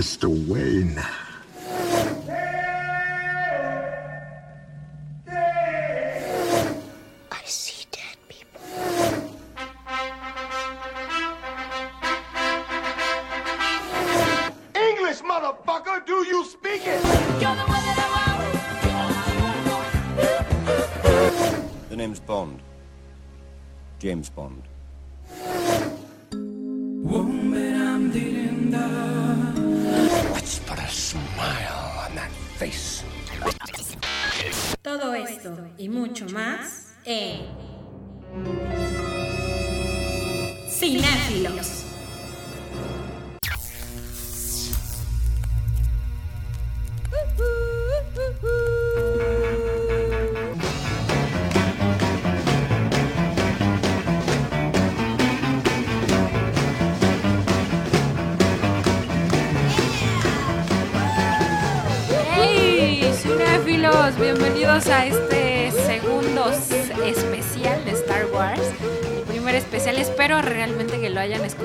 Mr. Wayne.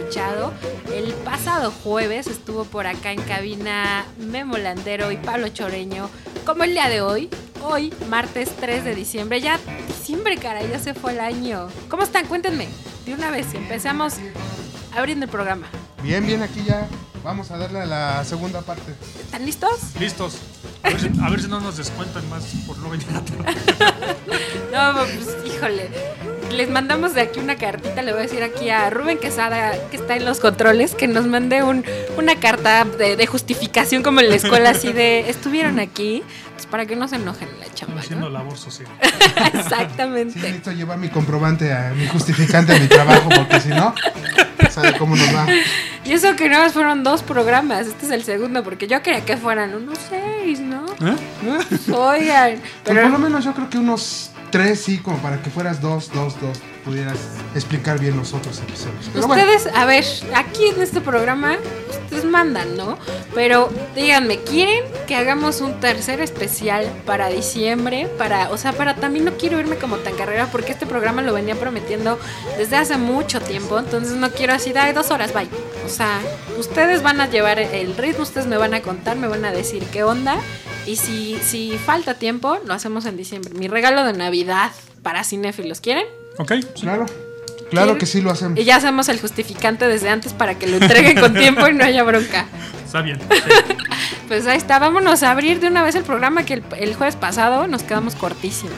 Escuchado. El pasado jueves estuvo por acá en cabina Memo Landero y Pablo Choreño, como el día de hoy. Hoy, martes 3 de diciembre. Ya, diciembre, cara, ya se fue el año. ¿Cómo están? Cuéntenme. De una vez, empezamos abriendo el programa. Bien, bien, aquí ya vamos a darle a la segunda parte. ¿Están listos? Listos. A ver, si, a ver si no nos descuentan más por no venir a trabajar. No, pues híjole. Les mandamos de aquí una cartita, le voy a decir aquí a Rubén Quesada, que está en los controles, que nos mande un, una carta de, de justificación como en la escuela, así de, estuvieron aquí, pues para que no se enojen en la chamba, Haciendo ¿no? labor social. Sí, Exactamente. necesito llevar mi comprobante, a mi justificante a mi trabajo, porque si no, sabe cómo nos va. Y eso que nada más fueron dos programas, este es el segundo, porque yo quería que fueran unos seis, ¿no? ¿Eh? Oigan, Pues por lo pero menos yo creo que unos tres, sí, como para que fueras dos, dos, dos, pudieras explicar bien los otros episodios. Pero bueno, ustedes, a ver, aquí en este programa, ustedes mandan, ¿no? Pero díganme, ¿quieren que hagamos un tercer especial para diciembre? Para, o sea, para también no quiero irme como tan carrera porque este programa lo venía prometiendo desde hace mucho tiempo, entonces no quiero así, dale dos horas, bye. O sea, ustedes van a llevar el ritmo, ustedes me van a contar, me van a decir qué onda. Y si, si falta tiempo, lo hacemos en diciembre. Mi regalo de Navidad para cinéfilos, ¿quieren? Ok. claro, claro que sí lo hacemos. Y ya hacemos el justificante desde antes para que lo entreguen con tiempo y no haya bronca. Está bien. Pues ahí está, vámonos a abrir de una vez el programa que el, el jueves pasado nos quedamos cortísimos.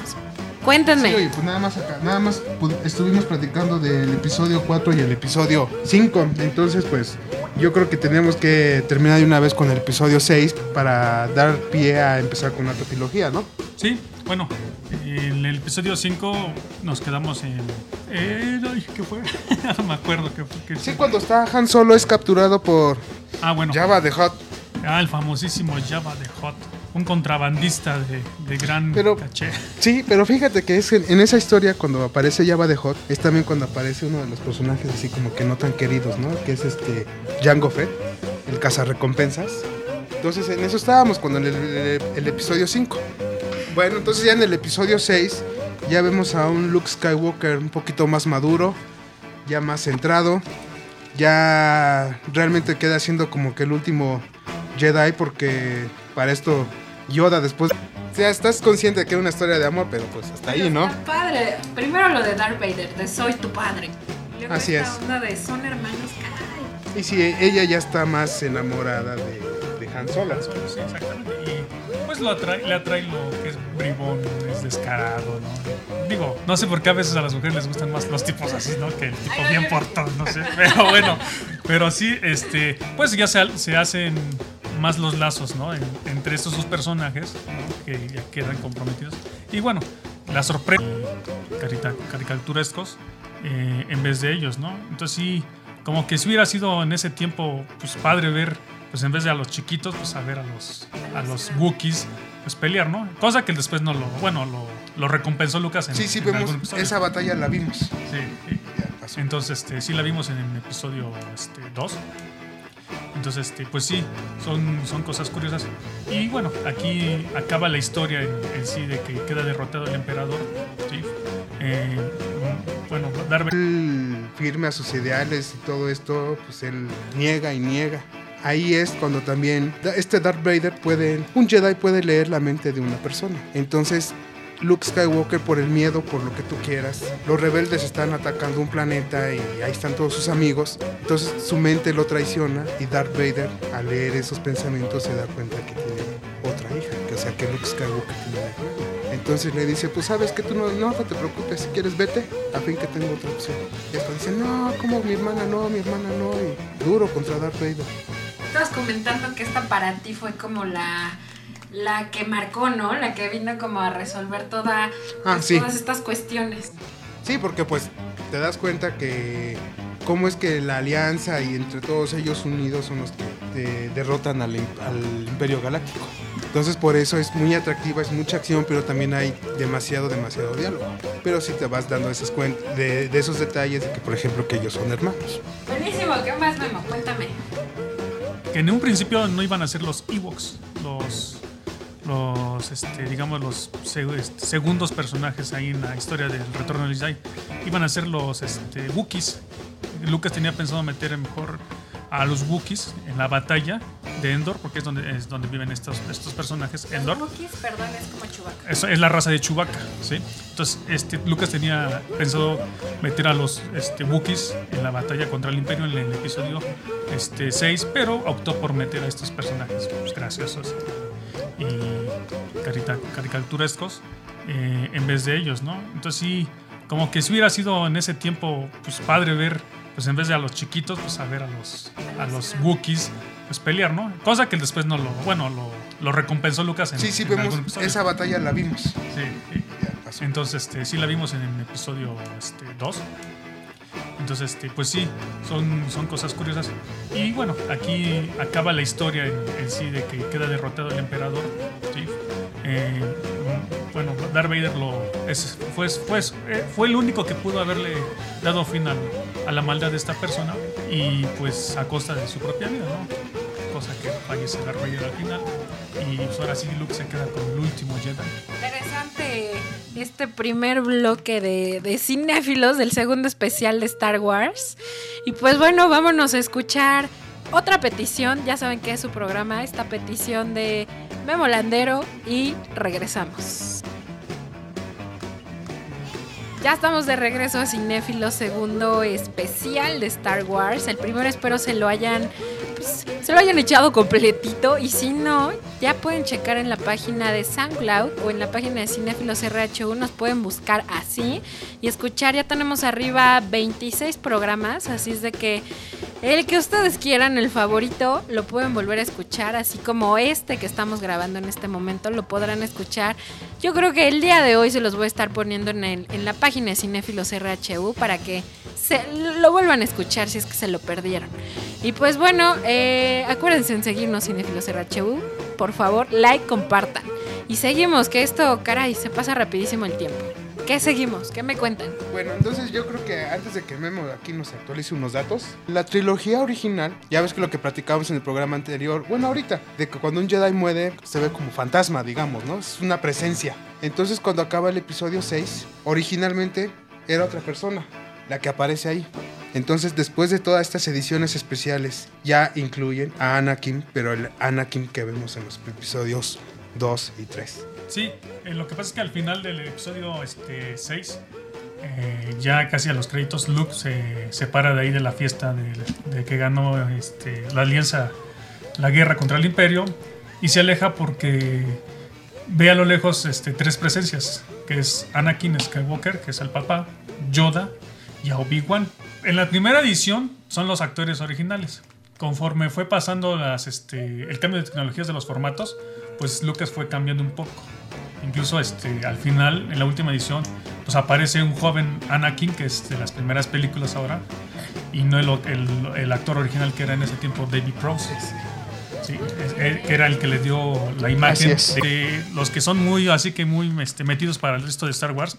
Cuéntenme. Sí, oye, pues nada más acá, nada más pu- estuvimos platicando del episodio 4 y el episodio 5. Entonces, pues yo creo que tenemos que terminar de una vez con el episodio 6 para dar pie a empezar con la trilogía, ¿no? Sí, bueno. En el episodio 5 nos quedamos en. Eh, ay, ¿Qué fue? no me acuerdo qué Sí, cuando está Han Solo es capturado por Ah, bueno. Java de Hot. Ah, el famosísimo Java de Hot. Un contrabandista de, de gran Pero- caché. Sí, pero fíjate que es en, en esa historia cuando aparece Java de Hot es también cuando aparece uno de los personajes así como que no tan queridos, ¿no? Que es este Django Fett, el cazarrecompensas. Entonces en eso estábamos cuando en el, el- el episodio 5. Bueno, entonces ya en el episodio 6 ya vemos a un Luke Skywalker un poquito más maduro, ya más centrado, ya realmente queda siendo como que el último Jedi porque para esto Yoda después... O sea, estás consciente de que era una historia de amor, pero pues hasta ahí, ¿no? Padre, primero lo de Darth Vader, de soy tu padre. Luego Así esta es. onda de son hermanos, caray. Y si ella ya está más enamorada de, de Han Solo. Sí, exactamente. Y pues lo atrae, le atrae lo que es bribón, es descarado, ¿no? Digo, no sé por qué a veces a las mujeres les gustan más los tipos así, ¿no? Que el tipo bien portón, no sé. Pero bueno, pero sí, este, pues ya se, se hacen más los lazos, ¿no? En- entre estos dos personajes, ¿no? Que ya quedan comprometidos. Y bueno, la sorpresa, carita- caricaturescos, eh, en vez de ellos, ¿no? Entonces sí, como que si hubiera sido en ese tiempo, pues padre ver, pues en vez de a los chiquitos, pues a ver a los, a los Wookiees, pues pelear, ¿no? Cosa que después no lo, bueno, lo, lo recompensó Lucas en Sí, sí, en vemos esa batalla la vimos. Sí, sí. Ya. Entonces, este, sí la vimos en el episodio 2. Entonces, este, pues sí, son, son cosas curiosas. Y bueno, aquí acaba la historia en, en sí de que queda derrotado el emperador. ¿sí? Eh, bueno, Vader Él firme a sus ideales y todo esto, pues él niega y niega. Ahí es cuando también este Darth Vader puede, un Jedi puede leer la mente de una persona. Entonces, Luke Skywalker por el miedo, por lo que tú quieras, los rebeldes están atacando un planeta y ahí están todos sus amigos. Entonces su mente lo traiciona y Darth Vader al leer esos pensamientos se da cuenta que tiene otra hija, que o sea que Luke Skywalker tiene una hija. Entonces le dice, pues sabes que tú no, no, no te preocupes, si quieres vete, a fin que tengo otra opción. Y después dice, no, como mi hermana no, mi hermana no, y duro contra Darth Vader. Estabas comentando que esta para ti fue como la, la que marcó, ¿no? La que vino como a resolver toda, Ah, pues, sí. todas estas cuestiones. Sí, porque pues te das cuenta que cómo es que la alianza y entre todos ellos unidos son los que te derrotan al, al Imperio Galáctico. Entonces por eso es muy atractiva, es mucha acción, pero también hay demasiado, demasiado diálogo. Pero sí te vas dando esas de, de esos detalles de que, por ejemplo, que ellos son hermanos. Buenísimo, ¿qué más, Memo? Cuéntame. Que en un principio no iban a ser los Ewoks, los, los este, digamos, los este, segundos personajes ahí en la historia del Retorno del Jedi. Iban a ser los este, Wookiees. Lucas tenía pensado meter mejor a los Wookiees en la batalla de Endor, porque es donde, es donde viven estos, estos personajes, Endor. Los Wookiees, perdón, es como Chewbacca. Eso es la raza de Chewbacca, ¿sí? Entonces, este, Lucas tenía pensado meter a los este, Wookiees en la batalla contra el Imperio en el episodio este, 6, pero optó por meter a estos personajes pues, graciosos y caricaturescos eh, en vez de ellos, ¿no? Entonces, sí, como que si hubiera sido en ese tiempo pues, padre ver, pues en vez de a los chiquitos, pues a ver a los, a los Wookiees pues pelear, ¿no? Cosa que después no lo, bueno, lo, lo recompensó Lucas en Sí, sí, en vemos, esa batalla la vimos. Sí, sí. Entonces, este, sí la vimos en el episodio 2. Entonces, este, pues sí, son, son cosas curiosas. Y bueno, aquí acaba la historia en, en sí de que queda derrotado el emperador. ¿sí? Eh, bueno, Darth Vader lo, es- fue, fue, fue el único que pudo haberle dado fin al- a la maldad de esta persona y pues a costa de su propia vida, ¿no? Cosa que fallece Darth Vader al final. Y pues ahora sí Luke se queda con el último Jedi. Interesante este primer bloque de, de cinéfilos del segundo especial de Star Wars. Y pues bueno, vámonos a escuchar otra petición. Ya saben que es su programa, esta petición de Memo Landero. Y regresamos. Ya estamos de regreso a Cinéfilos segundo especial de Star Wars. El primero espero se lo hayan pues, se lo hayan echado completito y si no, ya pueden checar en la página de SoundCloud o en la página de Cinéfilos RH1, nos pueden buscar así y escuchar. Ya tenemos arriba 26 programas, así es de que el que ustedes quieran, el favorito, lo pueden volver a escuchar, así como este que estamos grabando en este momento, lo podrán escuchar. Yo creo que el día de hoy se los voy a estar poniendo en, en la página de Cinéfilos RHU para que se lo vuelvan a escuchar si es que se lo perdieron. Y pues bueno, eh, acuérdense en seguirnos Cinéfilos RHU, por favor, like, compartan. Y seguimos, que esto, caray, se pasa rapidísimo el tiempo. ¿Qué seguimos? ¿Qué me cuentan? Bueno, entonces yo creo que antes de que Memo aquí nos actualice unos datos, la trilogía original, ya ves que lo que platicábamos en el programa anterior, bueno, ahorita, de que cuando un Jedi muere se ve como fantasma, digamos, ¿no? Es una presencia. Entonces cuando acaba el episodio 6, originalmente era otra persona, la que aparece ahí. Entonces después de todas estas ediciones especiales, ya incluyen a Anakin, pero el Anakin que vemos en los episodios 2 y 3. Sí, eh, lo que pasa es que al final del episodio este, 6, eh, ya casi a los créditos, Luke se separa de ahí de la fiesta de, de que ganó este, la alianza, la guerra contra el imperio, y se aleja porque ve a lo lejos este, tres presencias, que es Anakin Skywalker, que es el papá, Yoda y Obi-Wan. En la primera edición son los actores originales. Conforme fue pasando las, este, el cambio de tecnologías de los formatos, pues Lucas fue cambiando un poco. Incluso este, al final, en la última edición, pues aparece un joven Anakin, que es de las primeras películas ahora, y no el, el- el actor original que era en ese tiempo David Prowse. Sí, era el que le dio la imagen. De los que son muy, así que muy este, metidos para el resto de Star Wars,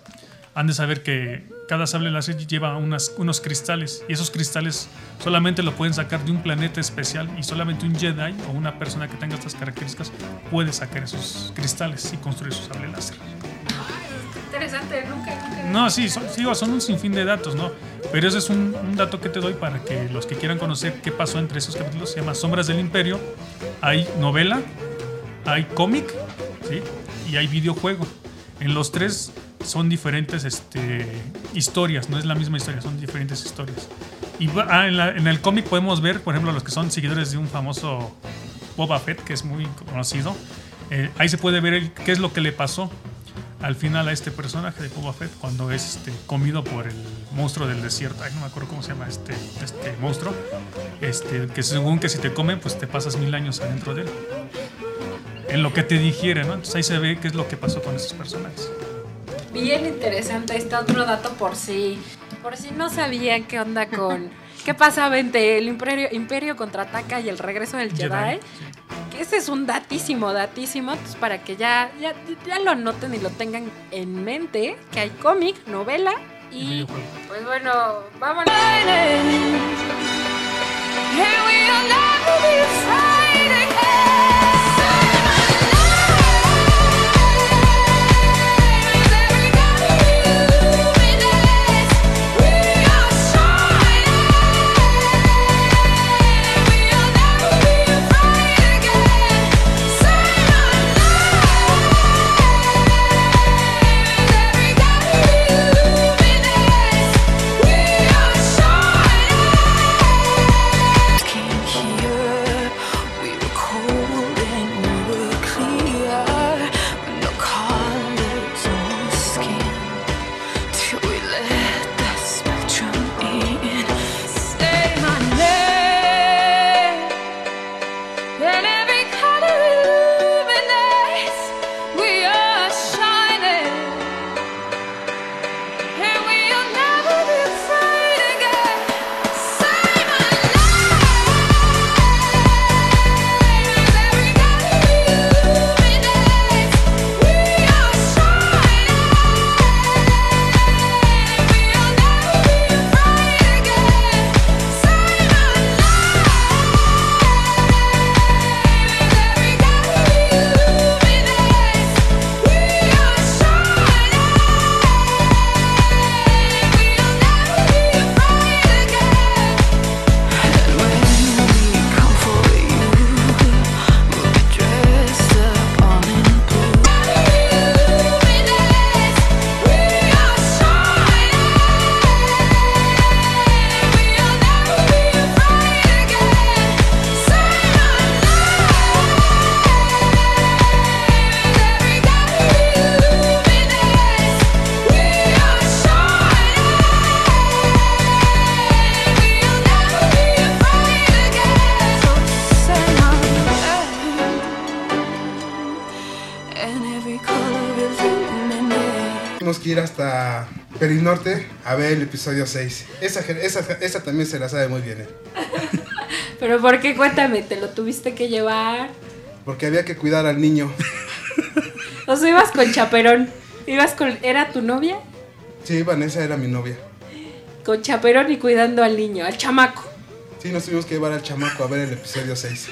han de saber que cada sable láser lleva unas, unos cristales y esos cristales solamente lo pueden sacar de un planeta especial y solamente un Jedi o una persona que tenga estas características puede sacar esos cristales y construir su sable láser. Interesante, nunca, nunca. No, sí, son, digo, son un sinfín de datos, ¿no? Pero ese es un, un dato que te doy para que los que quieran conocer qué pasó entre esos capítulos, se llama Sombras del Imperio. Hay novela, hay cómic, ¿sí? Y hay videojuego. En los tres son diferentes este, historias, no es la misma historia, son diferentes historias. Y ah, en, la- en el cómic podemos ver, por ejemplo, los que son seguidores de un famoso Boba Fett, que es muy conocido. eh, ahí se puede ver el- qué es lo que le pasó al final a este personaje de Boba Fett cuando es este, comido por el monstruo del desierto. Ay, no me acuerdo cómo se llama este, este monstruo. Este, que según que si te comen, pues te pasas mil años adentro de él. En lo que te digiere, ¿no? Entonces ahí se ve qué es lo que pasó con esos personajes. Bien interesante. Está otro dato por si, por si no sabían qué onda con. ¿Qué pasaba entre el Imperio, Imperio contraataca y el regreso del Jedi? Jedi, Que ese es un datísimo, datísimo. Entonces, para que ya, ya, ya lo anoten y lo tengan en mente: que hay cómic, novela Y. Pues bueno, vámonos. We Perinorte a ver el episodio 6. Esa, esa, esa también se la sabe muy bien, ¿eh? Pero ¿por qué? Cuéntame, ¿te lo tuviste que llevar? Porque había que cuidar al niño. O sea, ibas con chaperón. Ibas con. ¿Era tu novia? Sí, Vanessa era mi novia. Con chaperón y cuidando al niño, al chamaco. Sí, nos tuvimos que llevar al chamaco a ver el episodio 6.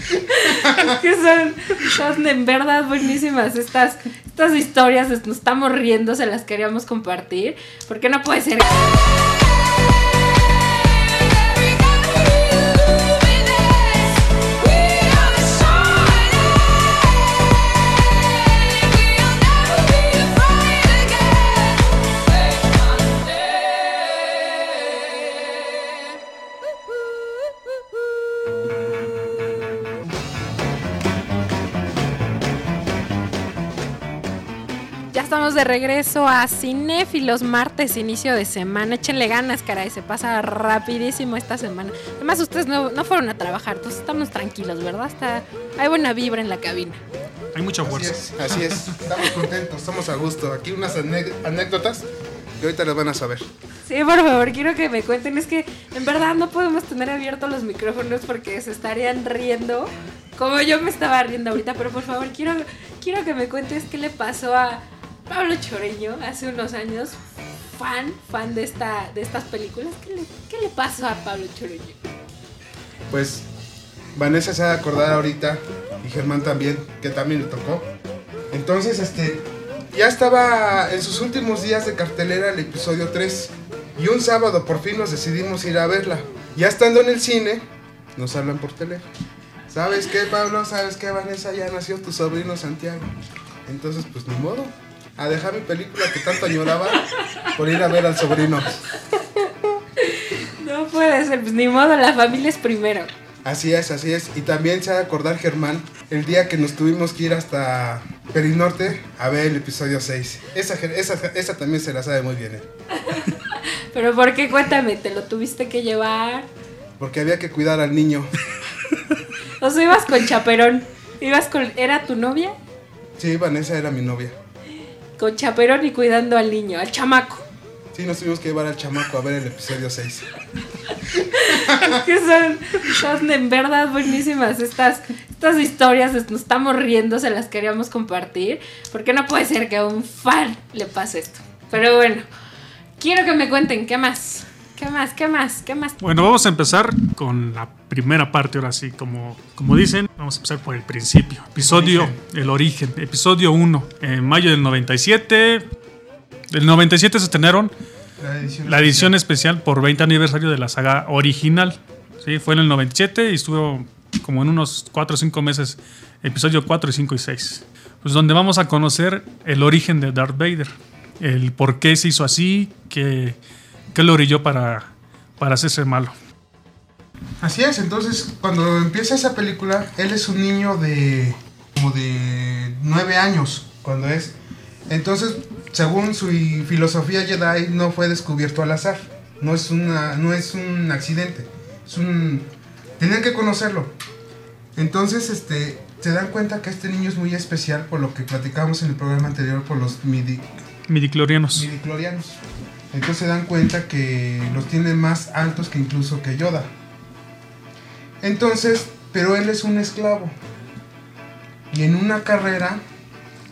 que son, son en verdad buenísimas estas, estas historias. Nos estamos riendo, se las queríamos compartir. Porque no puede ser. Regreso a Cinéfilos, martes, inicio de semana. Échenle ganas, caray, se pasa rapidísimo esta semana. Además, ustedes no, no fueron a trabajar, entonces estamos tranquilos, ¿verdad? Está, hay buena vibra en la cabina. Hay mucha Así fuerza. es, así es. Estamos contentos, estamos a gusto. Aquí unas anécdotas que ahorita las van a saber. Sí, por favor, quiero que me cuenten. Es que en verdad no podemos tener abiertos los micrófonos porque se estarían riendo como yo me estaba riendo ahorita. Pero por favor, quiero, quiero que me cuentes qué le pasó a Pablo Choreño hace unos años. Fan, fan de, esta, de estas películas. ¿Qué le, qué le pasó a Pablo Choreño? Pues Vanessa se va a acordar ahorita y Germán también, que también le tocó. Entonces, este, ya estaba en sus últimos días de cartelera el episodio 3. Y un sábado por fin nos decidimos ir a verla. Ya estando en el cine, nos hablan por teléfono. ¿Sabes qué, Pablo? ¿Sabes qué, Vanessa? Ya nació tu sobrino Santiago. Entonces, pues ni modo. A dejar mi película que tanto añoraba por ir a ver al sobrino. No puede ser, pues ni modo, la familia es primero. Así es, así es. Y también se ha de acordar Germán el día que nos tuvimos que ir hasta Perinorte a ver el episodio 6. Esa, esa, esa también se la sabe muy bien él. Pero ¿por qué? Cuéntame, ¿te lo tuviste que llevar? Porque había que cuidar al niño. O sea, ibas con chaperón. Ibas con... ¿Era tu novia? Sí, Vanessa era mi novia. Con chaperón y cuidando al niño, al chamaco. Sí, nos tuvimos que llevar al chamaco a ver el episodio 6. que son, son en verdad buenísimas estas, estas historias, nos estamos riendo, se las queríamos compartir, porque no puede ser que a un fan le pase esto. Pero bueno, quiero que me cuenten, ¿qué más? ¿Qué más? ¿Qué más? ¿Qué más? Bueno, vamos a empezar con la primera parte, ahora sí, como, como dicen, vamos a empezar por el principio. Episodio, el origen, episodio 1, en mayo del 97. Del 97 se estrenaron La edición, la edición especial por 20 aniversario de la saga original. Sí, fue en el 97 y estuvo como en unos 4 o 5 meses, episodio 4, 5 y 6. Pues donde vamos a conocer el origen de Darth Vader, el por qué se hizo así, qué, qué lo orilló para, para hacerse malo. Así es, entonces cuando empieza esa película, él es un niño de como de 9 años, cuando es. Entonces, según su filosofía Jedi, no fue descubierto al azar. No es, una, no es un accidente. Es un... Tenían que conocerlo. Entonces, este, se dan cuenta que este niño es muy especial por lo que platicamos en el programa anterior por los midi, Midiclorianos. midiclorianos. Entonces se dan cuenta que los tiene más altos que incluso que Yoda. Entonces, pero él es un esclavo. Y en una carrera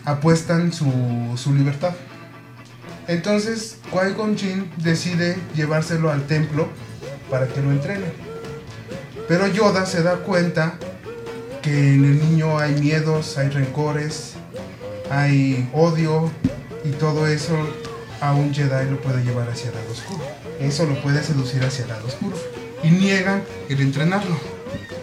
apuestan su, su libertad. Entonces, Qui-Gon Jinn decide llevárselo al templo para que lo entrene. Pero Yoda se da cuenta que en el niño hay miedos, hay rencores, hay odio y todo eso a un Jedi lo puede llevar hacia el lado oscuro. Eso lo puede seducir hacia el lado oscuro. Y niegan el entrenarlo.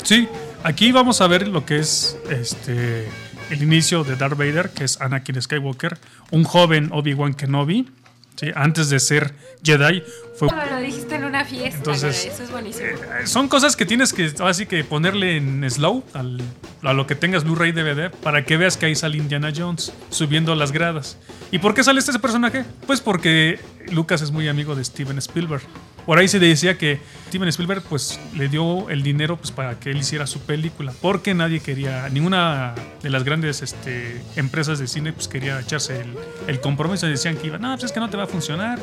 Sí, aquí vamos a ver lo que es este el inicio de Darth Vader, que es Anakin Skywalker, un joven Obi-Wan Kenobi, ¿sí? antes de ser Jedi, fue Me lo dijiste en una fiesta, Entonces, eso es buenísimo. Eh, son cosas que tienes que así que ponerle en slow al- a lo que tengas Blu-ray DVD para que veas que ahí sale Indiana Jones subiendo las gradas. ¿Y por qué sale este personaje? Pues porque Lucas es muy amigo de Steven Spielberg. Por ahí se decía que Steven Spielberg pues le dio el dinero pues para que él hiciera su película, porque nadie quería, ninguna de las grandes este, empresas de cine pues quería echarse el, el compromiso. Decían que iba, no, pues es que no te va a funcionar.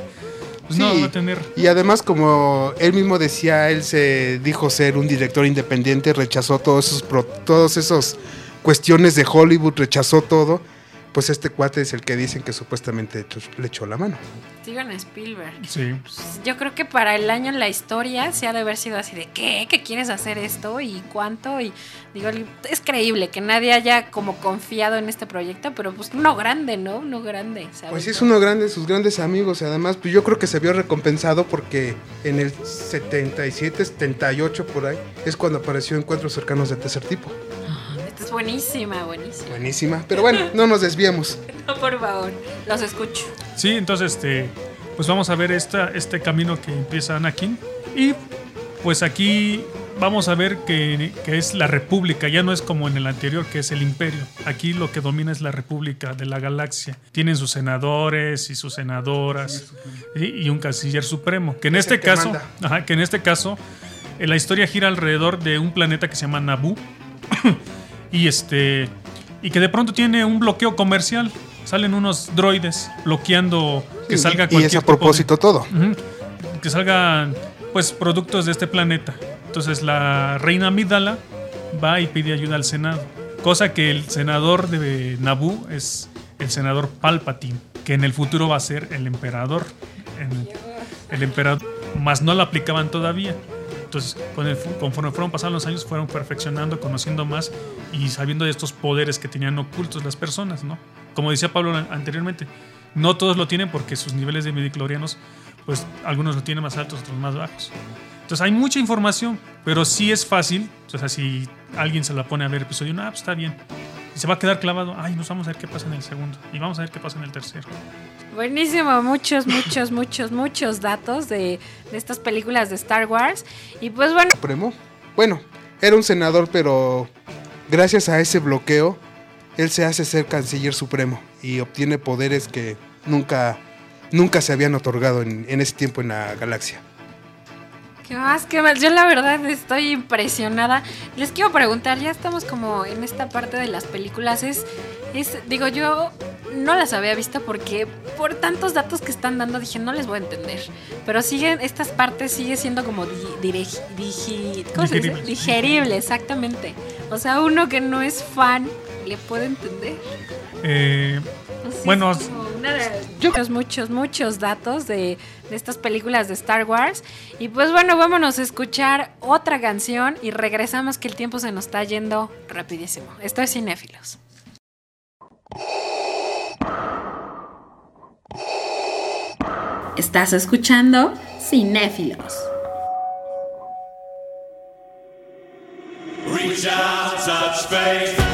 Pues no, va a tener... Y además, como él mismo decía, él se dijo ser un director independiente, rechazó todos esos, pro- todos esos cuestiones de Hollywood, rechazó todo. Pues este cuate es el que dicen que supuestamente le echó la mano. Steven Spielberg. Sí. Pues, Yo creo que para el año en la historia se ha de haber sido así de ¿qué? ¿Qué quieres hacer esto? ¿Y cuánto? Y digo, es creíble que nadie haya como confiado en este proyecto, pero pues uno grande, ¿no? Uno grande. ¿sabes? Pues sí, es uno grande, sus grandes amigos. y Además, pues yo creo que se vio recompensado porque en el 77, 78 por ahí, es cuando apareció Encuentros Cercanos de Tercer Tipo. Es buenísima, buenísima. Buenísima. Pero bueno, no nos desviemos. No, por favor, los escucho. Sí, entonces este, pues vamos a ver esta, este camino que empieza Anakin. Y pues aquí vamos a ver que, que es la República, ya no es como en el anterior, que es el Imperio. Aquí lo que domina es la República de la Galaxia. Tienen sus senadores y sus senadoras y, y un canciller supremo. Que en Es este que caso, ajá, que en este caso, eh, la historia gira alrededor de un planeta que se llama Naboo. y este. Y que de pronto tiene un bloqueo comercial. Salen unos droides bloqueando que salga y cualquier es a de- propósito todo. Que salgan pues productos de este planeta. Entonces la reina Amidala va y pide ayuda al Senado, cosa que el senador de Naboo es el senador Palpatine, que en el futuro va a ser el emperador. En- el emperador, más no lo aplicaban todavía. Entonces, con el conforme fueron pasando los años, fueron perfeccionando, conociendo más y sabiendo de estos poderes que tenían ocultos las personas, ¿no? como decía Pablo an- anteriormente, no todos lo tienen porque sus niveles de midichlorianos, pues algunos lo tienen más altos, otros más bajos. Entonces hay mucha información, pero sí es fácil. O sea, si alguien se la pone a ver episodio, no, pues está bien. Y se va a quedar clavado, ay, nos vamos a ver qué pasa en el segundo. Y vamos a ver qué pasa en el tercero. Buenísimo, muchos, muchos, muchos, muchos datos de, de estas películas de Star Wars. Y pues bueno, Supremo. Bueno, era un senador, pero gracias a ese bloqueo, él se hace ser canciller supremo y obtiene poderes que nunca, nunca se habían otorgado en, en ese tiempo en la galaxia. ¿Qué más? ¿Qué más? Yo la verdad estoy impresionada. Les quiero preguntar, ya estamos como en esta parte de las películas. Es, es digo, yo no las había visto porque por tantos datos que están dando dije, no les voy a entender. Pero siguen, estas partes sigue siendo como di- digi- ¿cómo se dice? Digerible. digerible, exactamente. O sea, uno que no es fan le puede entender. Eh, Bueno, una de- muchos, muchos, muchos datos de, de estas películas de Star Wars. Y pues bueno, vámonos a escuchar otra canción y regresamos que el tiempo se nos está yendo rapidísimo. Esto es Cinéfilos. Estás escuchando Cinéfilos. Reach out, touch faith.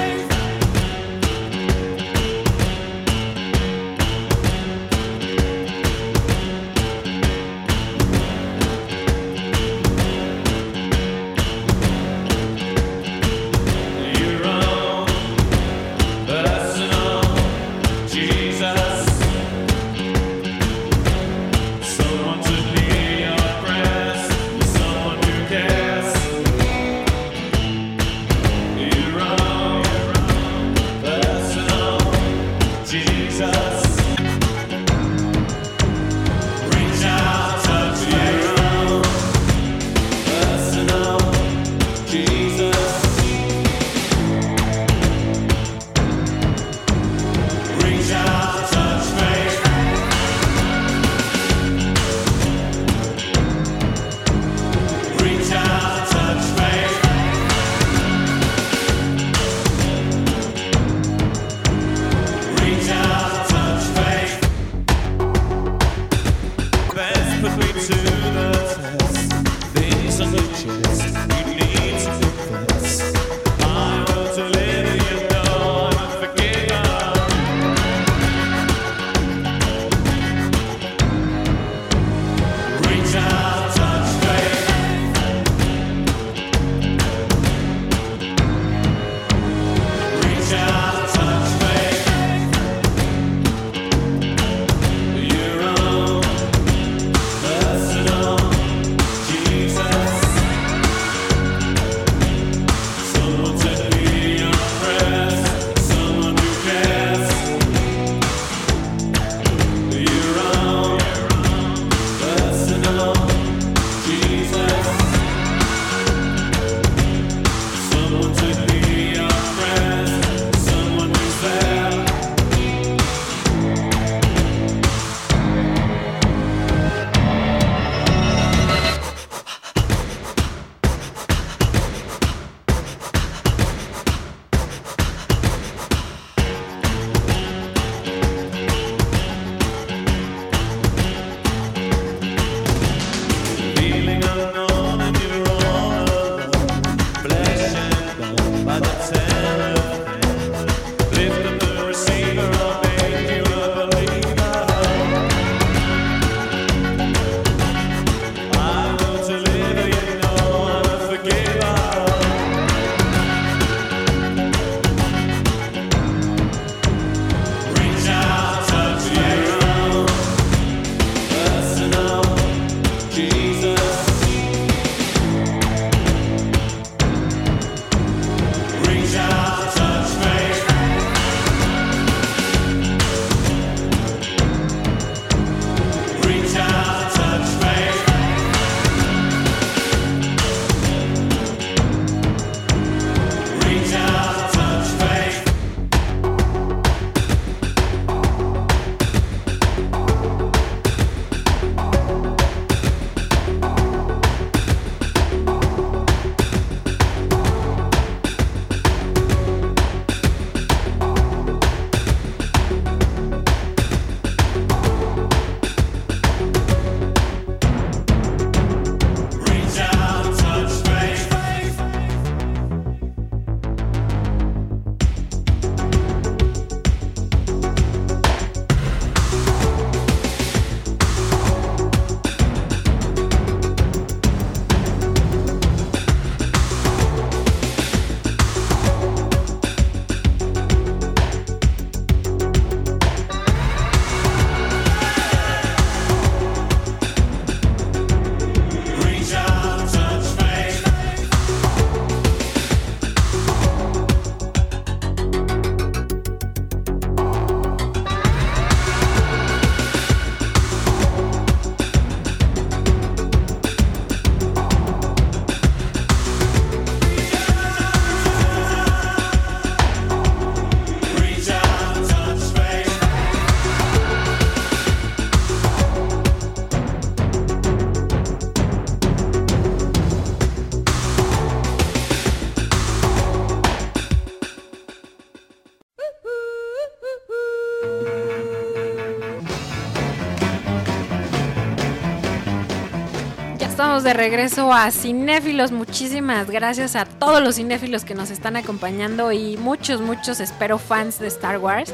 De regreso a Cinéfilos. Muchísimas gracias a todos los cinéfilos que nos están acompañando y muchos, muchos, espero, fans de Star Wars.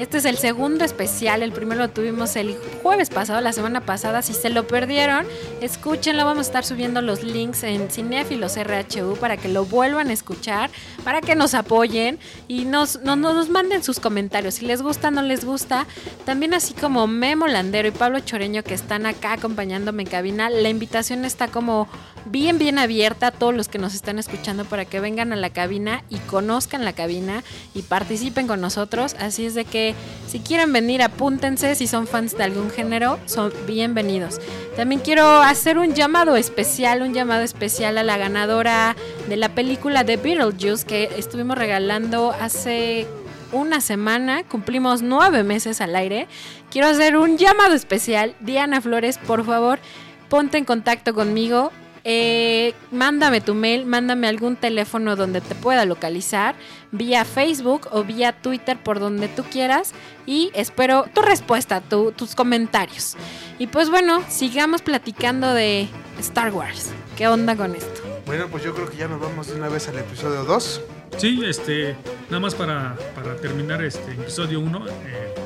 Este es el segundo especial. El primero lo tuvimos el jueves pasado, la semana pasada. Si se lo perdieron, escúchenlo. Vamos a estar subiendo los links en Cinéfilos RHU para que lo vuelvan a escuchar, para que nos apoyen y nos, no- no- nos manden sus comentarios. Si les gusta, no les gusta. También así como Memo Landero y Pablo Choreño que están acá acompañándome en cabina, la invitación está como bien, bien abierta a todos los que nos están escuchando para que vengan a la cabina y conozcan la cabina y participen con nosotros. Así es de que si quieren venir, apúntense. Si son fans de algún género, son bienvenidos. También quiero hacer un llamado especial, un llamado especial a la ganadora de la película de Beetlejuice que estuvimos regalando hace una semana, cumplimos nueve meses al aire. Quiero hacer un llamado especial. Diana Flores, por favor, ponte en contacto conmigo. Eh, mándame tu mail, mándame algún teléfono donde te pueda localizar, vía Facebook o vía Twitter, por donde tú quieras. Y espero tu respuesta, tu- tus comentarios. Y pues bueno, sigamos platicando de Star Wars. ¿Qué onda con esto? Bueno, pues yo creo que ya nos vamos de una vez al episodio 2. Sí, este, nada más para, para terminar este episodio 1,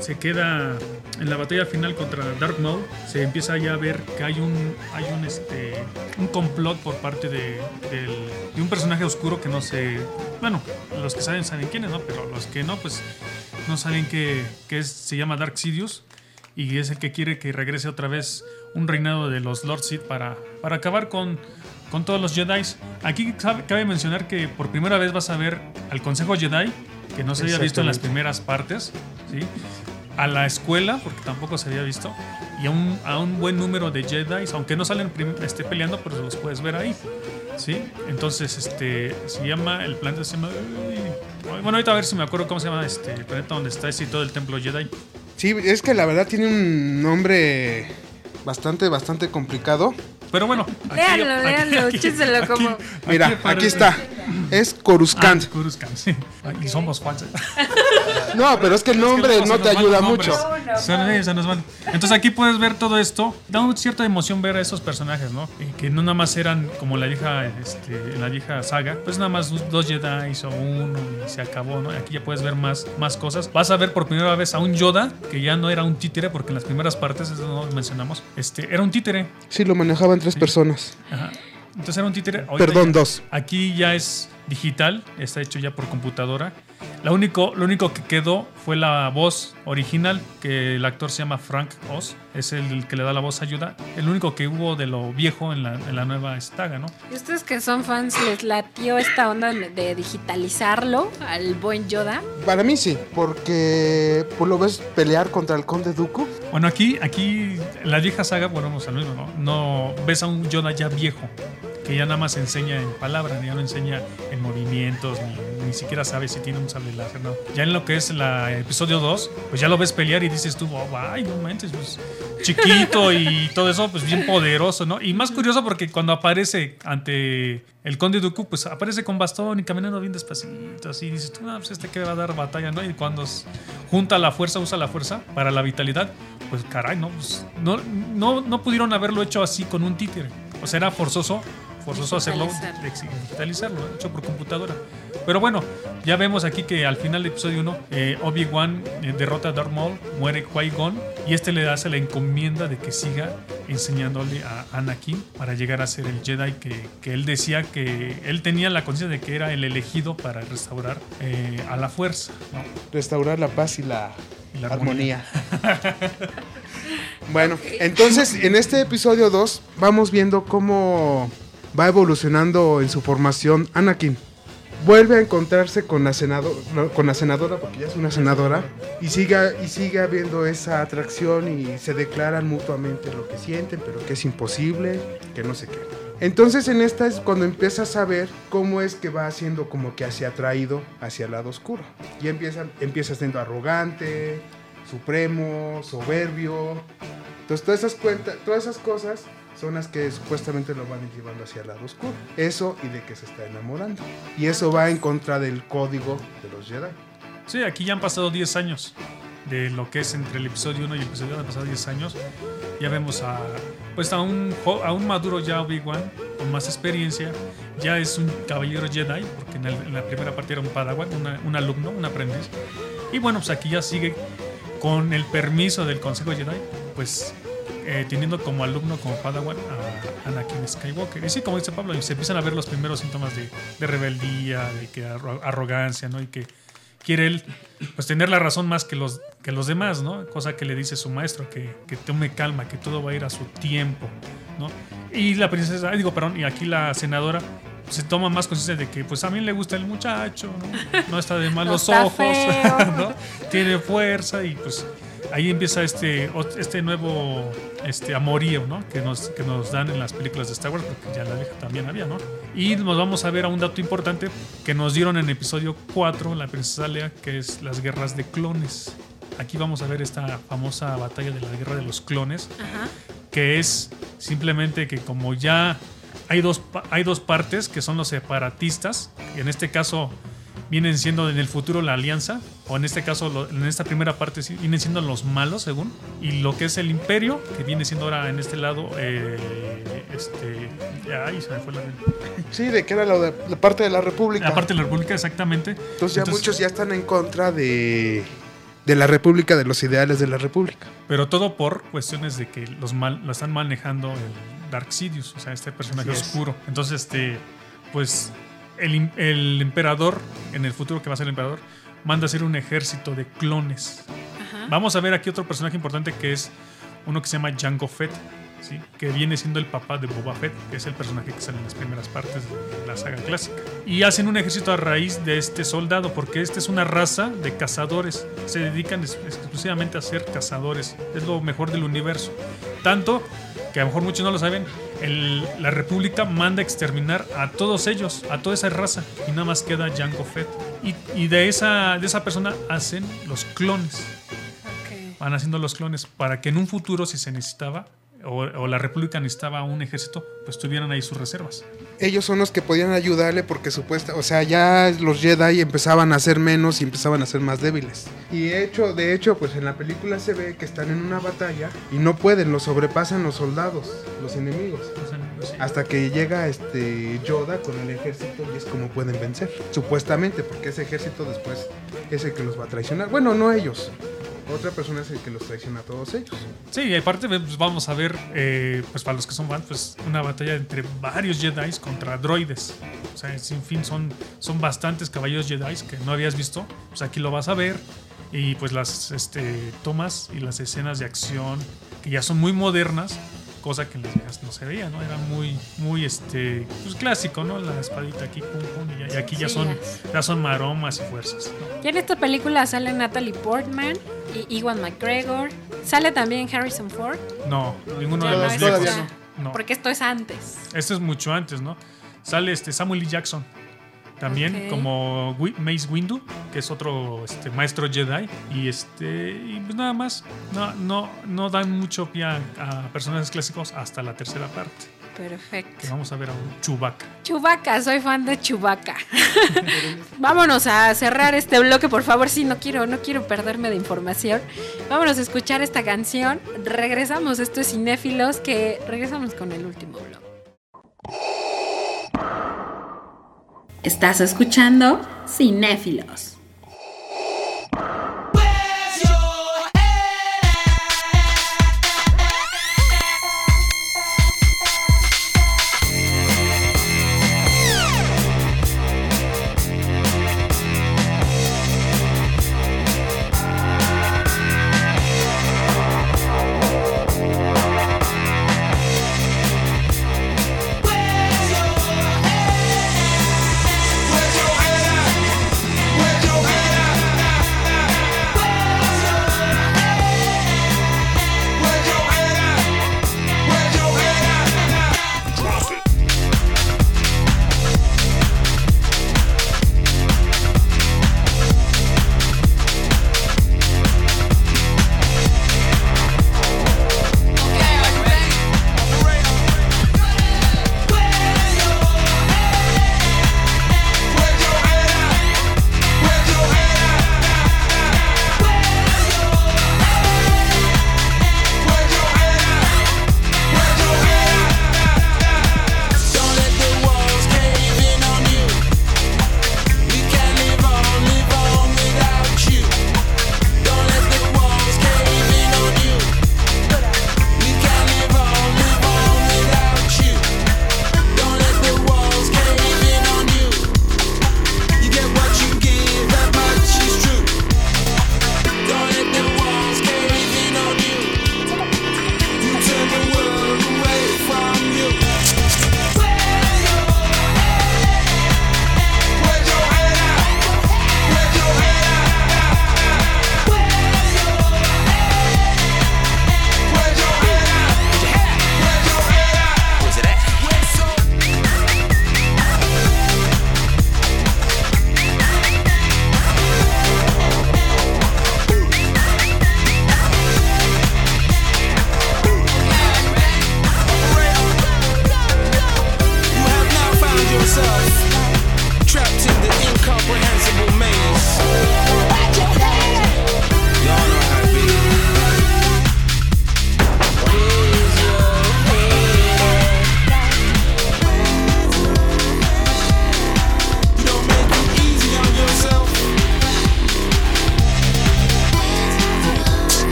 se queda en la batalla final contra Dark Maul, se empieza ya a ver que hay un, hay un, este, un complot por parte de, de un personaje oscuro que no sé, bueno, los que saben saben quién es, ¿no? Pero los que no, pues no saben que, que es, se llama Dark Sidious y es el que quiere que regrese otra vez un reinado de los Lord Sith para, para acabar con, con todos los Jedi. Aquí cabe, mencionar que por primera vez vas a ver al Consejo Jedi, que no se había visto en las primeras partes, ¿sí? a la escuela, porque tampoco se había visto, y a un, a un buen número de Jedi, aunque no salen este, peleando, pero los puedes ver ahí. ¿sí? Entonces, este, se llama, el planeta se llama... Bueno, ahorita a ver si me acuerdo cómo se llama este el planeta donde está ese y todo el templo Jedi. Sí, es que la verdad tiene un nombre bastante, bastante complicado. Pero bueno, aquí- Léanlo, aquí- léanlo, aquí- como- Mira, aquí, está. Es Ah, Coruscant. Coruscant, sí. Y somos fans. No, pero es que el nombre Es que no se te ayuda mucho. nombres. Se nos- se nos van. Entonces aquí puedes ver todo esto. Da una cierta emoción ver a esos personajes, ¿no? Y que no nada más eran como la vieja, este, la vieja saga. Pues nada más dos- Jedi o uno y se acabó, ¿no? Aquí ya puedes ver más, más cosas. Vas a ver por primera vez a un Yoda que ya no era un títere porque en las primeras partes, eso no lo mencionamos, este, era un títere. Sí, lo manejaban tres personas. Ajá. Entonces era un títere. Perdón, ya- dos. Aquí ya es digital, está hecho ya por computadora. Lo único, lo único que quedó fue la voz original, que el actor se llama Frank Oz, es el que le da la voz a Yoda. El único que hubo de lo viejo en la, en la nueva estaga, ¿no? ¿Y ustedes que son fans les latió esta onda de digitalizarlo al buen Yoda? Para mí sí, porque pues, lo ves pelear contra el conde Dooku. Bueno, aquí, aquí, en la vieja saga, volvemos al mismo, ¿no? No ves a un Yoda ya viejo, que ya nada más enseña en palabras, ya no enseña en movimientos, ni, ni siquiera sabe si tiene un sable láser, ¿no? Ya en lo que es la episodio 2, pues ya lo ves pelear y dices tú, oh, ay, no manches, pues chiquito y todo eso, pues bien poderoso, ¿no? Y más curioso porque cuando aparece ante el conde Dooku, pues aparece con bastón y caminando bien despacito, así dices tú, ah, pues este que va a dar batalla, ¿no? Y cuando junta la fuerza, usa la fuerza para la vitalidad, pues caray, ¿no? Pues, no, no, no pudieron haberlo hecho así con un títere. O sea, era forzoso, forzoso hacerlo, Digitalizarlo. hecho por computadora. Pero bueno, ya vemos aquí que al final del episodio 1, Obi-Wan eh, derrota a Darth Maul, muere Qui-Gon y este le hace la encomienda de que siga enseñándole a Anakin para llegar a ser el Jedi que, que él decía que él tenía la conciencia de que era el elegido para restaurar eh, a la fuerza. ¿no? Restaurar la paz y la, Y la armonía. bueno, entonces en este episodio 2 vamos viendo cómo va evolucionando en su formación Anakin. Vuelve a encontrarse con la, senado- no, con la senadora, porque ya es una senadora, y sigue, y sigue habiendo esa atracción y se declaran mutuamente lo que sienten, pero que es imposible, que no sé qué. Entonces en esta es cuando empiezas a ver cómo es que va haciendo como que hacia atraído hacia el lado oscuro. Y empieza, empieza siendo arrogante, supremo, soberbio. Entonces todas esas, cuentas, todas esas cosas son las que supuestamente lo van llevando hacia el lado oscuro. Eso y de que se está enamorando. Y eso va en contra del código de los Jedi. Sí, aquí ya han pasado 10 años. de lo que es entre el episodio 1 y el episodio 2, han pasado 10 años. Ya vemos a, pues a un, a un maduro ya Obi-Wan con más experiencia. Ya es un caballero Jedi, porque en, el- en la primera parte era un Padawan, una- un alumno, un aprendiz. Y bueno, pues aquí ya sigue con el permiso del Consejo Jedi, pues eh, teniendo como alumno, como Padawan, a Anakin Skywalker. Y sí, como dice Pablo, se empiezan a ver los primeros síntomas de, de rebeldía, de que arro- arrogancia, ¿no? Y que quiere él pues tener la razón más que los, que los demás, ¿no? Cosa que le dice su maestro, que, que tome calma, que todo va a ir a su tiempo, ¿no? Y la princesa, digo, perdón, y aquí la senadora se toma más conciencia de que pues a mí le gusta el muchacho, ¿no? No está de malos está ojos. ¿no? Tiene fuerza y pues ahí empieza este, este nuevo este amorío, ¿no? Que nos, que nos dan en las películas de Star Wars, porque ya la vieja también había, ¿no? Y nos vamos a ver a un dato importante que nos dieron en episodio 4, la princesa Lea, que es las guerras de clones. Aquí vamos a ver esta famosa batalla de la guerra de los clones, Ajá. que es simplemente que como ya hay dos, hay dos partes que son los separatistas, y en este caso vienen siendo en el futuro la alianza, o en este caso lo- en esta primera parte vienen siendo los malos según, y lo que es el imperio, que viene siendo ahora en este lado, eh, este, ay, se me fue la, Sí, de que era la, de- la parte de la República. la parte de la república exactamente. Entonces ya muchos ya están en contra de, de la República, de los ideales de la República. Pero todo por cuestiones de que los mal, lo están manejando el Dark Sidious, o sea, este personaje Así es. oscuro. Entonces, este, pues, el, emperador, en el futuro que va a ser el emperador, manda a hacer un ejército de clones. Ajá. Vamos a ver aquí otro personaje importante que es uno que se llama Jango Fett, ¿sí? que viene siendo el papá de Boba Fett, que es el personaje que sale en las primeras partes de la saga clásica. Y hacen un ejército a raíz de este soldado, porque esta es una raza de cazadores. Se dedican exclusivamente a ser cazadores. Es lo mejor del universo. Tanto que a lo mejor muchos no lo saben, el- la República manda a exterminar a todos ellos, a toda esa raza, y nada más queda Jango Fett. Y, y de, esa, de esa persona hacen los clones van haciendo los clones para que en un futuro, si se necesitaba, o, la República necesitaba un ejército, pues tuvieran ahí sus reservas. Ellos son los que podían ayudarle porque supuesta, o sea, ya los Jedi empezaban a ser menos y empezaban a ser más débiles. Y hecho, de hecho, pues en la película se ve que están en una batalla y no pueden, los sobrepasan los soldados, los enemigos. Hasta que llega este Yoda con el ejército y es como pueden vencer. Supuestamente, porque ese ejército después es el que los va a traicionar. Bueno, no ellos. Otra persona es el que los traiciona a todos ellos. Sí, y aparte pues, vamos a ver, eh, pues para los que son fans, pues una batalla entre varios Jedi contra droides. O sea, sin fin, son, son bastantes caballeros Jedi que no habías visto. Pues aquí lo vas a ver. Y pues las este, tomas y las escenas de acción que ya son muy modernas, cosa que en las viejas no se veía, ¿no? Era muy, muy este, pues clásico, ¿no? La espadita aquí, pum, pum, y, ya- y aquí ya Sí, son, ya. ya son maromas y fuerzas. ¿no? Y en esta película sale Natalie Portman y Iwan McGregor. Sale también Harrison Ford. No, ninguno Ya de no los es viejos. No. Porque esto es antes. Esto es mucho antes, ¿no? Sale este Samuel L. Jackson. También como Mace Windu, que es otro este, maestro Jedi. Y este. Y pues nada más. No, no, no dan mucho pie a, a personajes clásicos hasta la tercera parte. Perfecto. Que vamos a ver a un Chewbacca. Chubaca, soy fan de Chubaca. Vámonos a cerrar este bloque, por favor. Sí, no quiero, no quiero perderme de información. Vámonos a escuchar esta canción. Regresamos, esto es Cinéfilos, que regresamos con el último bloque. Estás escuchando Cinéfilos.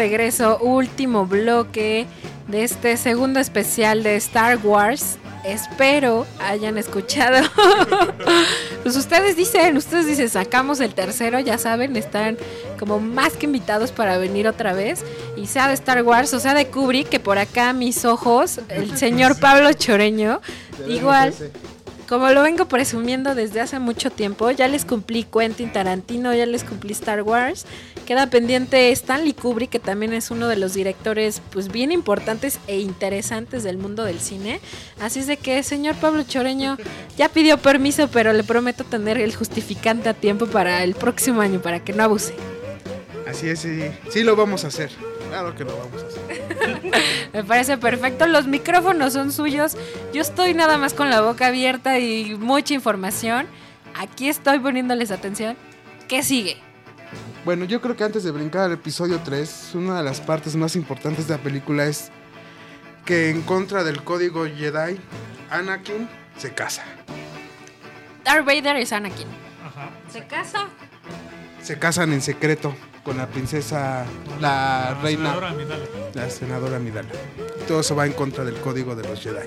Regreso, último bloque de este segundo especial de Star Wars. Espero hayan escuchado. pues ustedes dicen, ustedes dicen, sacamos el tercero, ya saben, están como más que invitados para venir otra vez. Y sea de Star Wars o sea de Kubrick, que por acá mis ojos, el señor Pablo Choreño, igual. Como lo vengo presumiendo desde hace mucho tiempo, ya les cumplí Quentin Tarantino, ya les cumplí Star Wars. Queda pendiente Stanley Kubrick, que también es uno de los directores pues bien importantes e interesantes del mundo del cine. Así es de que, señor Pablo Choreño, ya pidió permiso, pero le prometo tener el justificante a tiempo para el próximo año, para que no abuse. Así es, sí, sí lo vamos a hacer. Claro que lo vamos a hacer. Me parece perfecto. Los micrófonos son suyos. Yo estoy nada más con la boca abierta y mucha información. Aquí estoy poniéndoles atención. ¿Qué sigue? Bueno, yo creo que antes de brincar al episodio 3, una de las partes más importantes de la película es que en contra del código Jedi, Anakin se casa. Darth Vader es Anakin. Ajá. ¿Se casa? Se casan en secreto con la princesa, la La reina, senadora Amidala. la senadora Midala. Todo eso va en contra del código de los Jedi.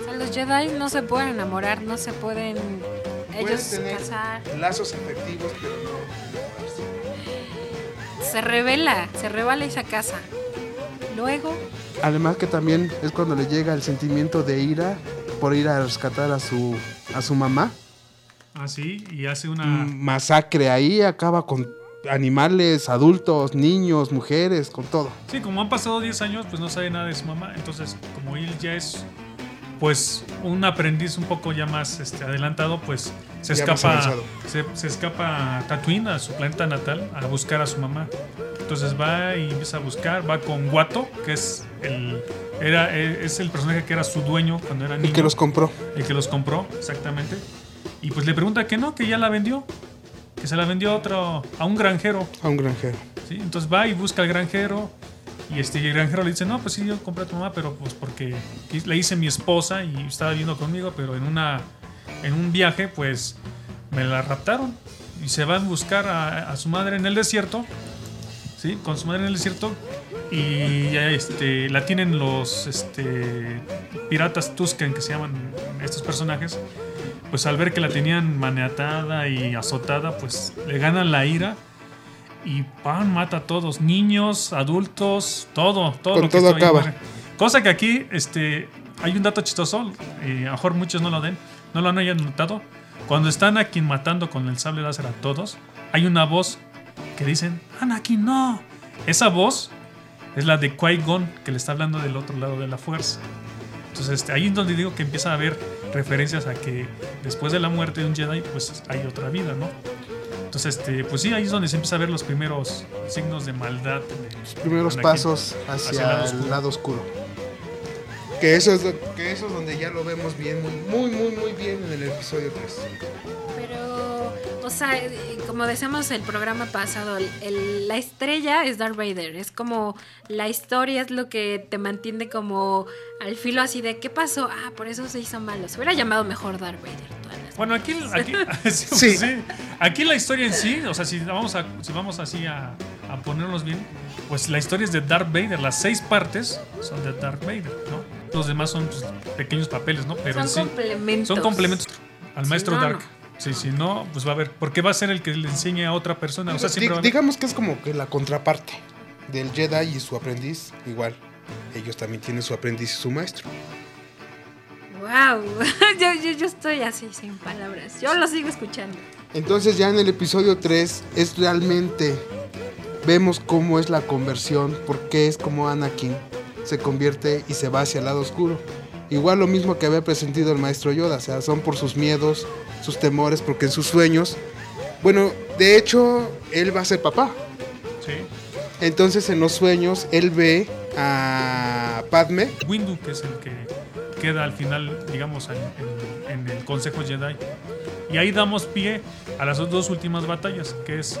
O sea, los Jedi no se pueden enamorar, no se pueden ellos Pueden tener casar. lazos afectivos, pero no. Se revela, se revela y se casa. Luego, Además que también es cuando le llega el sentimiento de ira por ir a rescatar a su a su mamá. Así, y hace una. Masacre ahí, acaba con animales, adultos, niños, mujeres, con todo. Sí, como han pasado 10 años, pues no sabe nada de su mamá. Entonces, como él ya es, pues, un aprendiz un poco ya más este, adelantado, pues se Ya escapa, se, se escapa a Tatooine, a su planeta natal, a buscar a su mamá. Entonces va y empieza a buscar, va con Guato, que es el, era, es el personaje que era su dueño cuando era niño. El que los compró. El que los compró, exactamente. Y pues le pregunta que no, que ya la vendió. Que se la vendió a otro, a un granjero. A un granjero. ¿sí? Entonces va y busca al granjero. Y este el granjero le dice, no, pues sí, yo compré a tu mamá, pero pues porque la hice mi esposa y estaba viviendo conmigo, pero en una en un viaje, pues me la raptaron. Y se van a buscar a, a su madre en el desierto. ¿Sí? Con su madre en el desierto. Y ya, este, la tienen los este, piratas Tusken, que se llaman estos personajes. Pues al ver que la tenían maniatada y azotada, pues le ganan la ira y pan mata a todos, niños, adultos, todo, todo Con lo que todo ahí acaba. Cosa que aquí, este, hay un dato chistoso, eh, a lo mejor muchos no lo den, no lo hayan notado. Cuando están Anakin matando con el sable láser a todos, hay una voz que dicen, Anakin, no. Esa voz es la de Qui-Gon, que le está hablando del otro lado de la fuerza. Entonces, este, ahí es donde digo que empieza a haber referencias a que después de la muerte de un Jedi, pues hay otra vida, ¿no? Entonces, este, pues sí, ahí es donde se empieza a ver los primeros signos de maldad. de- Los primeros Anakin pasos hacia, el lado oscuro. Que eso, es, que eso es donde ya lo vemos bien, muy, muy, muy, muy bien en el episodio 3. pero, o sea, eh, como decíamos el programa pasado, el- el- la estrella es Darth Vader. Es como la historia es lo que te mantiene como al filo así de ¿qué pasó? Ah, por eso se hizo malo. Se hubiera llamado mejor Darth Vader. todas las Bueno, aquí, aquí, sí, Sí. sí. aquí la historia en sí, o sea, si vamos, a, si vamos así a, a ponernos bien, pues la historia es de Darth Vader. Las seis partes son de Darth Vader, ¿no? Los demás son pues, pequeños papeles, ¿no? Pero Son en sí, complementos. son complementos al maestro no, Dark. no. Sí, si no, pues va a haber. Porque va a ser el que le enseñe a otra persona. O sea, digamos que es como que la contraparte del Jedi y su aprendiz. Igual, ellos también tienen su aprendiz y su maestro. Wow, yo, yo, yo estoy así sin palabras. Yo lo sigo escuchando. Entonces ya en el episodio 3 es realmente, vemos cómo es la conversión, porque es como Anakin se convierte y se va hacia el lado oscuro. Igual lo mismo que había presentido el maestro Yoda, o sea, son por sus miedos, sus temores, porque en sus sueños, bueno, de hecho, él va a ser papá. Sí. Entonces en los sueños él ve a Padme, Windu, que es el que queda al final, digamos, en, en- en el Consejo Jedi. Y ahí damos pie a las dos últimas batallas, que es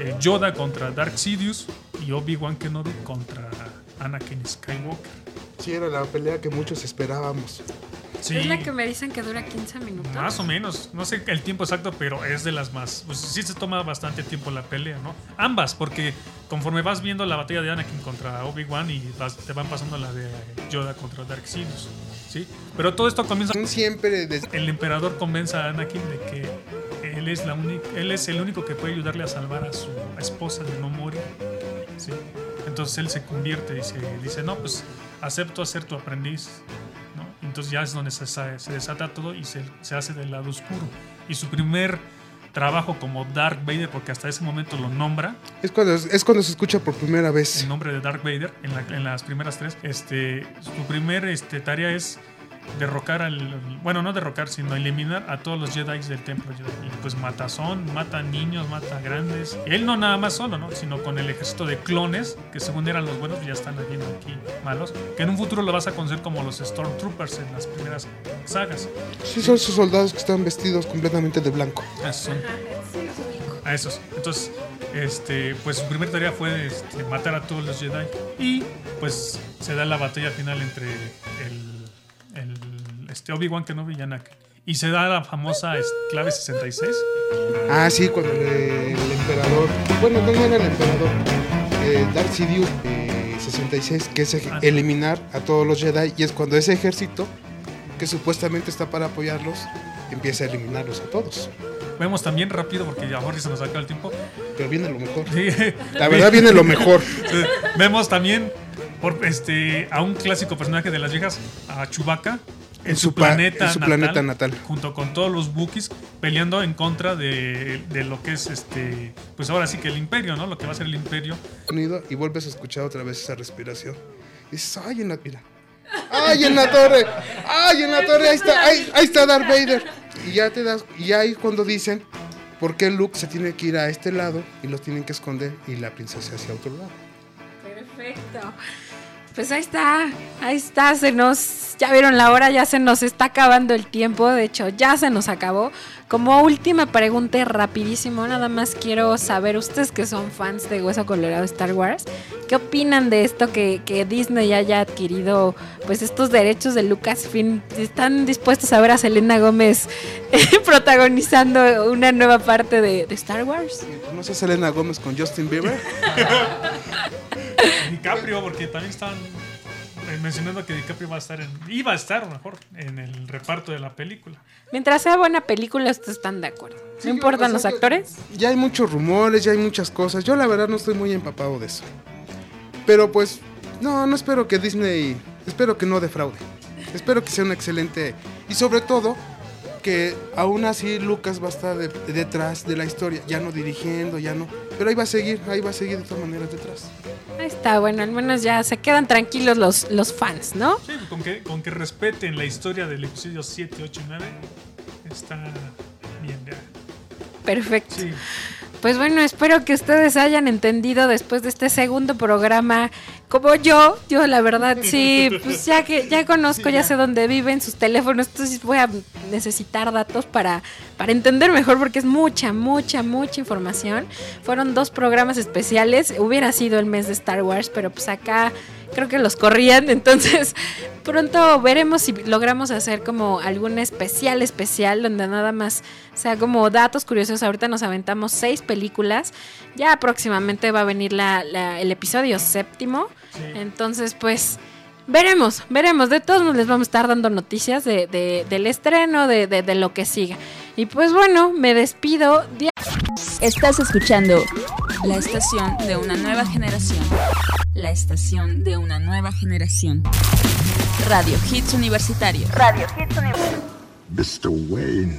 eh, Yoda contra Dark Sidious y Obi-Wan Kenobi contra Anakin Skywalker. sí era la pelea que muchos esperábamos. Sí. Es la que me dicen que dura 15 minutos. Más o menos, no sé el tiempo exacto, pero es de las más. Pues sí se toma bastante tiempo la pelea, ¿no? Ambas, porque conforme vas viendo la batalla de Anakin contra Obi-Wan y vas- te van pasando la de Yoda contra Dark Sidious, ¿sí? Pero todo esto comienza. Siempre des- El emperador convence a Anakin de que él es, la única, él es el único que puede ayudarle a salvar a su esposa de no morir, ¿sí? Entonces él se convierte y se dice: No, pues acepto a ser tu aprendiz. Entonces ya es donde se, sa- se desata todo y se, se hace del lado oscuro. Y su primer trabajo como Dark Vader, porque hasta ese momento lo nombra, es cuando, es cuando se escucha por primera vez. el nombre de Dark Vader en, la- en las primeras tres, este, su primer este, tarea es derrocar al. Bueno, no derrocar, sino eliminar a todos los Jedi del templo Jedi. Y pues matazón, mata niños, mata grandes. Y él no nada más solo, ¿no? Sino con el ejército de clones, que según eran los buenos, ya están viendo aquí malos. Que en un futuro lo vas a conocer como los Stormtroopers en las primeras sagas. Sí, son esos soldados que están vestidos completamente de blanco. A esos son. A esos. Entonces, este, pues su primera tarea fue este, matar a todos los Jedi. Y pues se da la batalla final entre el este, Obi-Wan Kenobi y Anakin. Y se da la famosa clave 66. Ah, sí, cuando el emperador. Bueno, no era el emperador. Eh, Darth Sidious eh, 66, que es Ah. eliminar a todos los Jedi. Y es cuando ese ejército, que supuestamente está para apoyarlos, empieza a eliminarlos a todos. Vemos también rápido, porque ya ahora se nos acaba el tiempo. Pero viene lo mejor. Sí. La verdad viene lo mejor. Vemos también por, este, a un clásico personaje de las viejas, a Chewbacca, en, su, planeta, en su natal, planeta natal. junto con todos los Wookiees, peleando en contra de, de lo que es este, pues ahora sí que el Imperio, ¿no? Lo que va a ser el Imperio. Y vuelves a escuchar otra vez esa respiración. Y dices, ay, en la mira. ¡Ay, en la torre! ¡Ay, en la torre! Ahí está, ahí, ahí está Darth Vader. Y ya te das, y ahí es cuando dicen por qué Luke se tiene que ir a este lado y los tienen que esconder y la princesa hacia otro lado. Perfecto. Pues ahí está, ahí está, se nos, ya vieron la hora, ya se nos está acabando el tiempo, de hecho ya se nos acabó. Como última pregunta rapidísimo, nada más quiero saber, ustedes que son fans de Hueso Colorado Star Wars, ¿qué opinan de esto que, que Disney haya adquirido pues estos derechos de Lucasfilm? ¿Están dispuestos a ver a Selena Gómez eh, protagonizando una nueva parte de, de Star Wars? ¿No sé Selena Gómez con Justin Bieber? DiCaprio, porque también estaban eh, mencionando que DiCaprio va a estar en, iba a estar mejor en el reparto de la película. Mientras sea buena película, ustedes están de acuerdo. Sí, ¿No importan o los actores? Ya hay muchos rumores, ya hay muchas cosas. Yo la verdad no estoy muy empapado de eso. Pero pues, no, no espero que Disney, espero que no defraude. Espero que sea un excelente... Y sobre todo, que aún así Lucas va a estar de- detrás de la historia, ya no dirigiendo, ya no... Pero ahí va a seguir, ahí va a seguir de todas maneras detrás. Ahí está, bueno, al menos ya se quedan tranquilos los, los fans, ¿no? Sí, con que, con que respeten la historia del episodio 7, 8 y 9, está bien, ya. Perfecto. Sí. Pues bueno, espero que ustedes hayan entendido después de este segundo programa, como yo, yo la verdad sí, pues ya que ya conozco, ya sé dónde viven sus teléfonos, entonces voy a necesitar datos para, para entender mejor porque es mucha, mucha, mucha información. Fueron dos programas especiales, hubiera sido el mes de Star Wars, pero pues acá creo que los corrían, entonces pronto veremos si logramos hacer como algún especial especial donde nada más sea como datos curiosos. Ahorita nos aventamos seis películas, ya próximamente va a venir la, la- el episodio séptimo, entonces pues... Veremos, veremos. De todos modos les vamos a estar dando noticias de, de- del estreno, de, de- de lo que siga. Y pues bueno, me despido. Estás escuchando la estación de una nueva generación. La estación de una nueva generación. Radio Hits Universitarios. Radio Hits Universitarios. Mr. Wayne.